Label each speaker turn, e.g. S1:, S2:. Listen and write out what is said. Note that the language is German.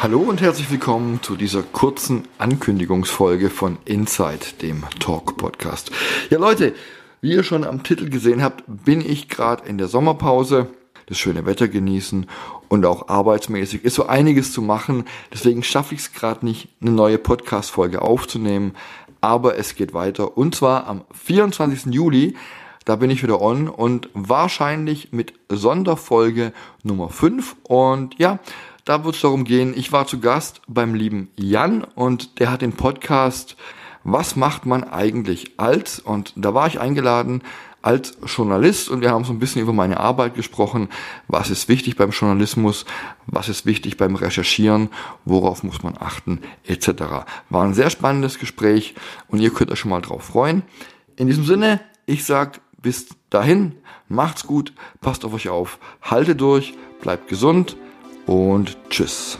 S1: Hallo und herzlich willkommen zu dieser kurzen Ankündigungsfolge von Inside, dem Talk Podcast. Ja Leute, wie ihr schon am Titel gesehen habt, bin ich gerade in der Sommerpause, das schöne Wetter genießen und auch arbeitsmäßig ist so einiges zu machen. Deswegen schaffe ich es gerade nicht, eine neue Podcast-Folge aufzunehmen, aber es geht weiter und zwar am 24. Juli. Da bin ich wieder on und wahrscheinlich mit Sonderfolge Nummer 5 und ja, da wird es darum gehen, ich war zu Gast beim lieben Jan und der hat den Podcast Was macht man eigentlich als? Und da war ich eingeladen als Journalist und wir haben so ein bisschen über meine Arbeit gesprochen. Was ist wichtig beim Journalismus? Was ist wichtig beim Recherchieren? Worauf muss man achten? Etc. War ein sehr spannendes Gespräch und ihr könnt euch schon mal drauf freuen. In diesem Sinne, ich sag bis dahin, macht's gut, passt auf euch auf, haltet durch, bleibt gesund und tschüss.